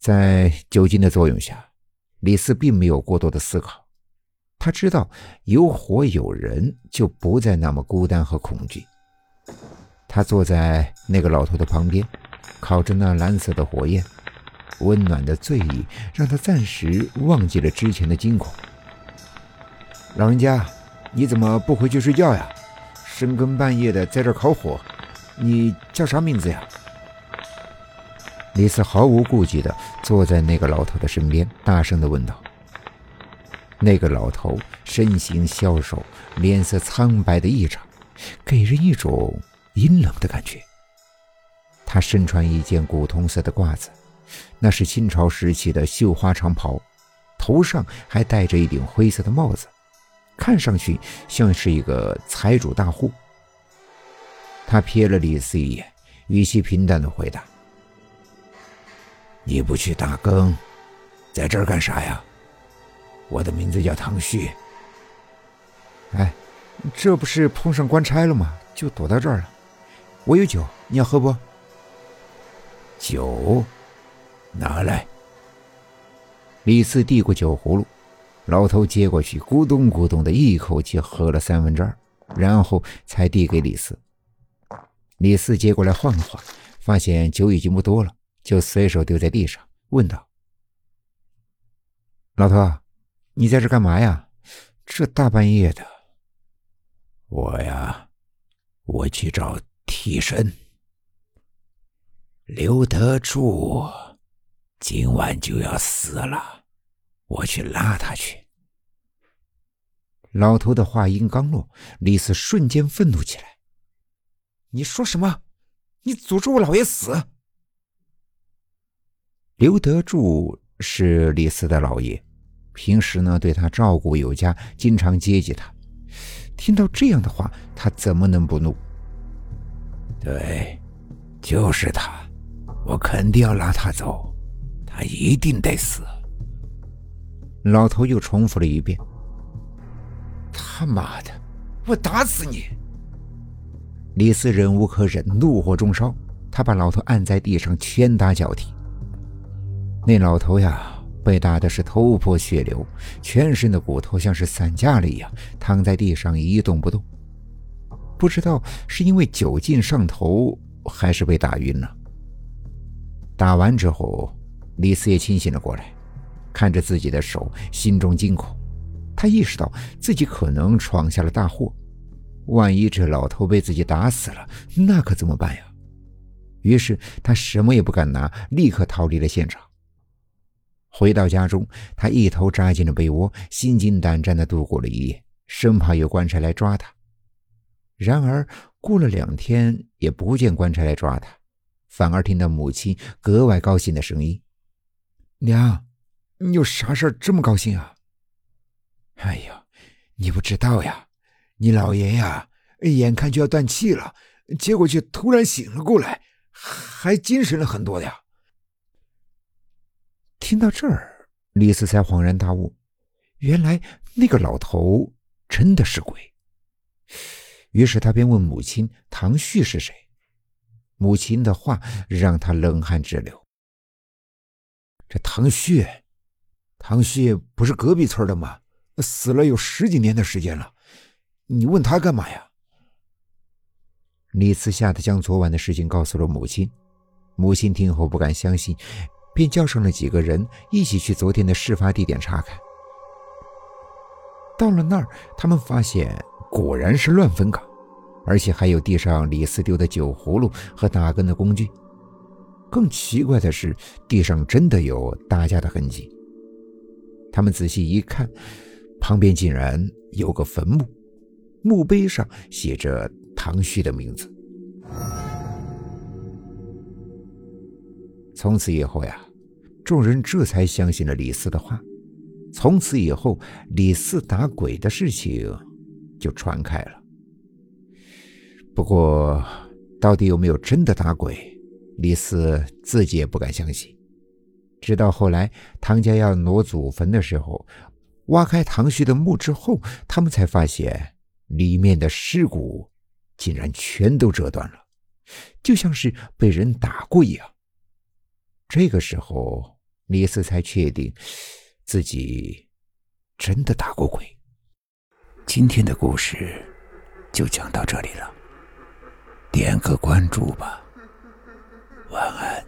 在酒精的作用下，李四并没有过多的思考。他知道有火有人，就不再那么孤单和恐惧。他坐在那个老头的旁边，烤着那蓝色的火焰，温暖的醉意让他暂时忘记了之前的惊恐。老人家，你怎么不回去睡觉呀？深更半夜的在这烤火，你叫啥名字呀？李四毫无顾忌的坐在那个老头的身边，大声的问道。那个老头身形消瘦，脸色苍白的异常，给人一种阴冷的感觉。他身穿一件古铜色的褂子，那是清朝时期的绣花长袍，头上还戴着一顶灰色的帽子，看上去像是一个财主大户。他瞥了李四一眼，语气平淡的回答。你不去打更，在这儿干啥呀？我的名字叫唐旭。哎，这不是碰上官差了吗？就躲到这儿了。我有酒，你要喝不？酒，拿来。李四递过酒葫芦，老头接过去，咕咚咕咚的一口气喝了三分之二，然后才递给李四。李四接过来晃了晃，发现酒已经不多了。就随手丢在地上，问道：“老头，你在这干嘛呀？这大半夜的。”“我呀，我去找替身。刘德柱今晚就要死了，我去拉他去。”老头的话音刚落，李四瞬间愤怒起来：“你说什么？你诅咒我老爷死！”刘德柱是李四的老爷，平时呢对他照顾有加，经常接济他。听到这样的话，他怎么能不怒？对，就是他，我肯定要拉他走，他一定得死。老头又重复了一遍：“他妈的，我打死你！”李四忍无可忍，怒火中烧，他把老头按在地上，拳打脚踢。那老头呀，被打的是头破血流，全身的骨头像是散架了一样，躺在地上一动不动。不知道是因为酒劲上头，还是被打晕了。打完之后，李四也清醒了过来，看着自己的手，心中惊恐。他意识到自己可能闯下了大祸，万一这老头被自己打死了，那可怎么办呀？于是他什么也不敢拿，立刻逃离了现场。回到家中，他一头扎进了被窝，心惊胆战地度过了一夜，生怕有官差来抓他。然而过了两天，也不见官差来抓他，反而听到母亲格外高兴的声音：“娘，你有啥事这么高兴啊？”“哎呀，你不知道呀，你老爷呀，眼看就要断气了，结果却突然醒了过来，还精神了很多呀。”听到这儿，李四才恍然大悟，原来那个老头真的是鬼。于是他便问母亲：“唐旭是谁？”母亲的话让他冷汗直流。这唐旭，唐旭不是隔壁村的吗？死了有十几年的时间了，你问他干嘛呀？李四吓得将昨晚的事情告诉了母亲。母亲听后不敢相信。便叫上了几个人，一起去昨天的事发地点查看。到了那儿，他们发现果然是乱坟岗，而且还有地上李四丢的酒葫芦和打更的工具。更奇怪的是，地上真的有打架的痕迹。他们仔细一看，旁边竟然有个坟墓，墓碑上写着唐旭的名字。从此以后呀，众人这才相信了李四的话。从此以后，李四打鬼的事情就传开了。不过，到底有没有真的打鬼，李四自己也不敢相信。直到后来唐家要挪祖坟的时候，挖开唐旭的墓之后，他们才发现里面的尸骨竟然全都折断了，就像是被人打过一样。这个时候，李四才确定自己真的打过鬼。今天的故事就讲到这里了点个关注吧晚安。